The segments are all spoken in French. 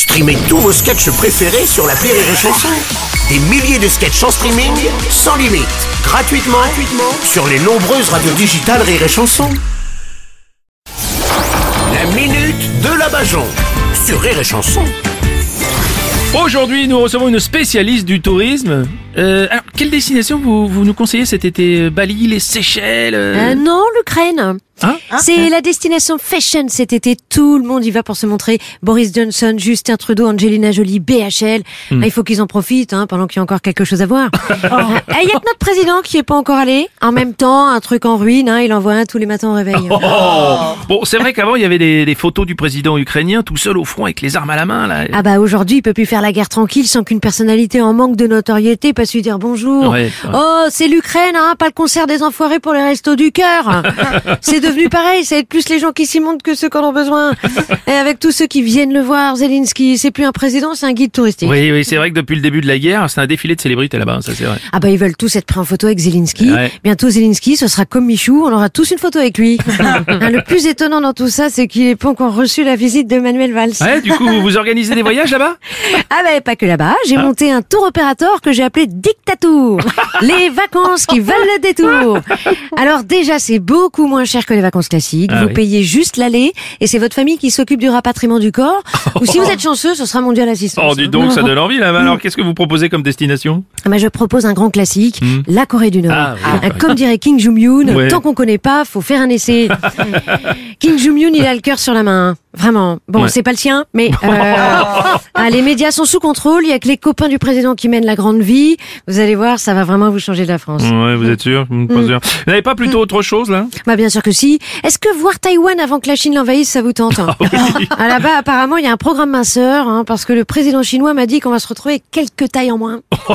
Streamez tous vos sketchs préférés sur la Rire et Chanson. Des milliers de sketchs en streaming, sans limite, gratuitement, gratuitement sur les nombreuses radios digitales Rire et Chanson. La minute de la Bajon sur Rire et Chanson. Aujourd'hui, nous recevons une spécialiste du tourisme. Euh, alors, quelle destination vous, vous nous conseillez cet été? Bali, les Seychelles euh? Euh, non, l'Ukraine. Hein C'est la destination fashion cet été. Tout le monde y va pour se montrer. Boris Johnson, Justin Trudeau, Angelina Jolie, BHL. Hmm. Ah, il faut qu'ils en profitent hein, pendant qu'il y a encore quelque chose à voir. Ah, Il y a que notre président qui est pas encore allé. En même temps, un truc en ruine, hein, il envoie un tous les matins au réveil. Oh Bon, c'est vrai qu'avant, il y avait des, des photos du président ukrainien tout seul au front avec les armes à la main. Là. Ah bah aujourd'hui, il peut plus faire la guerre tranquille sans qu'une personnalité en manque de notoriété passe lui dire bonjour. Ouais, ouais. Oh, c'est l'Ukraine, hein, pas le concert des enfoirés pour les restos du cœur. c'est devenu pareil, ça aide plus les gens qui s'y montent que ceux qui en ont besoin. Et avec tous ceux qui viennent le voir, Zelensky, c'est plus un président, c'est un guide touristique. Oui, oui, c'est vrai que depuis le début de la guerre, c'est un défilé de célébrités là-bas, ça c'est vrai. Ah bah ils veulent tous être pris en photo avec Zelensky. Ouais. Bientôt Zelensky, ce sera comme Michou, on aura tous une photo avec lui. Hein, le plus étonnant dans tout ça, c'est qu'il n'ait pas encore reçu la visite de Manuel Valls. Ouais, du coup, vous, organisez des voyages là-bas? Ah ben pas que là-bas, j'ai monté un tour opérateur que j'ai appelé Dictatour. les vacances qui valent le détour. Alors déjà, c'est beaucoup moins cher que les vacances classiques. Ah vous oui. payez juste l'aller et c'est votre famille qui s'occupe du rapatriement du corps. Ou si vous êtes chanceux, ce sera mondial assistance. Oh, dis donc, ça donne envie là-bas. Alors, qu'est-ce que vous proposez comme destination? Ah ben, je propose un grand classique, la Corée du Nord. Hmm. Ah, oui. Comme dirait Kim Jong-un, Ouais. tant qu'on connaît pas, faut faire un essai. Kim Jong-un, il a le cœur sur la main. Vraiment. Bon, Ouais. c'est pas le sien, mais euh, ah, les médias sont sous contrôle. Il y a que les copains du président qui mènent la grande vie. Vous allez voir, ça va vraiment vous changer de la France. Ouais, vous êtes sûr, pas sûr. Vous n'avez pas plutôt autre chose là? Bah bien sûr que si. Est-ce que voir Taïwan avant que la Chine l'envahisse, ça vous tente? Hein Ah là-bas, apparemment, il y a un programme minceur, hein, parce que le président chinois m'a dit qu'on va se retrouver quelques tailles en moins.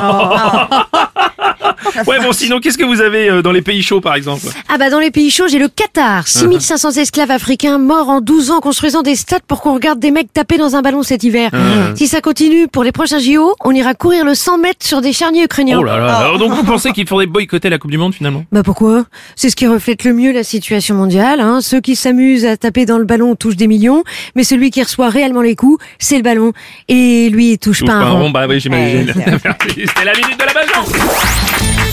Ouais, bon, sinon, qu'est-ce que vous avez euh, dans les pays chauds par exemple? Ah bah dans les pays chauds, j'ai le Qatar. 6500 esclaves africains morts en 12 ans construisant des stades pour qu'on regarde des mecs taper dans un ballon cet hiver. Si ça continue, pour les prochains JO, on ira courir le 100 mètres sur des charniers ukrainiens. Oh là là, alors donc vous pensez qu'il faudrait boycotter la Coupe du Monde finalement? Bah pourquoi? C'est ce qui reflète le mieux la situation mondiale. Hein. Ceux qui s'amusent à taper dans le ballon touchent des millions, mais celui qui reçoit réellement les coups, c'est le ballon. Et lui, il touche Touche pas un rond. Bah oui, j'imagine. Merci. C'était la minute de la Thank you.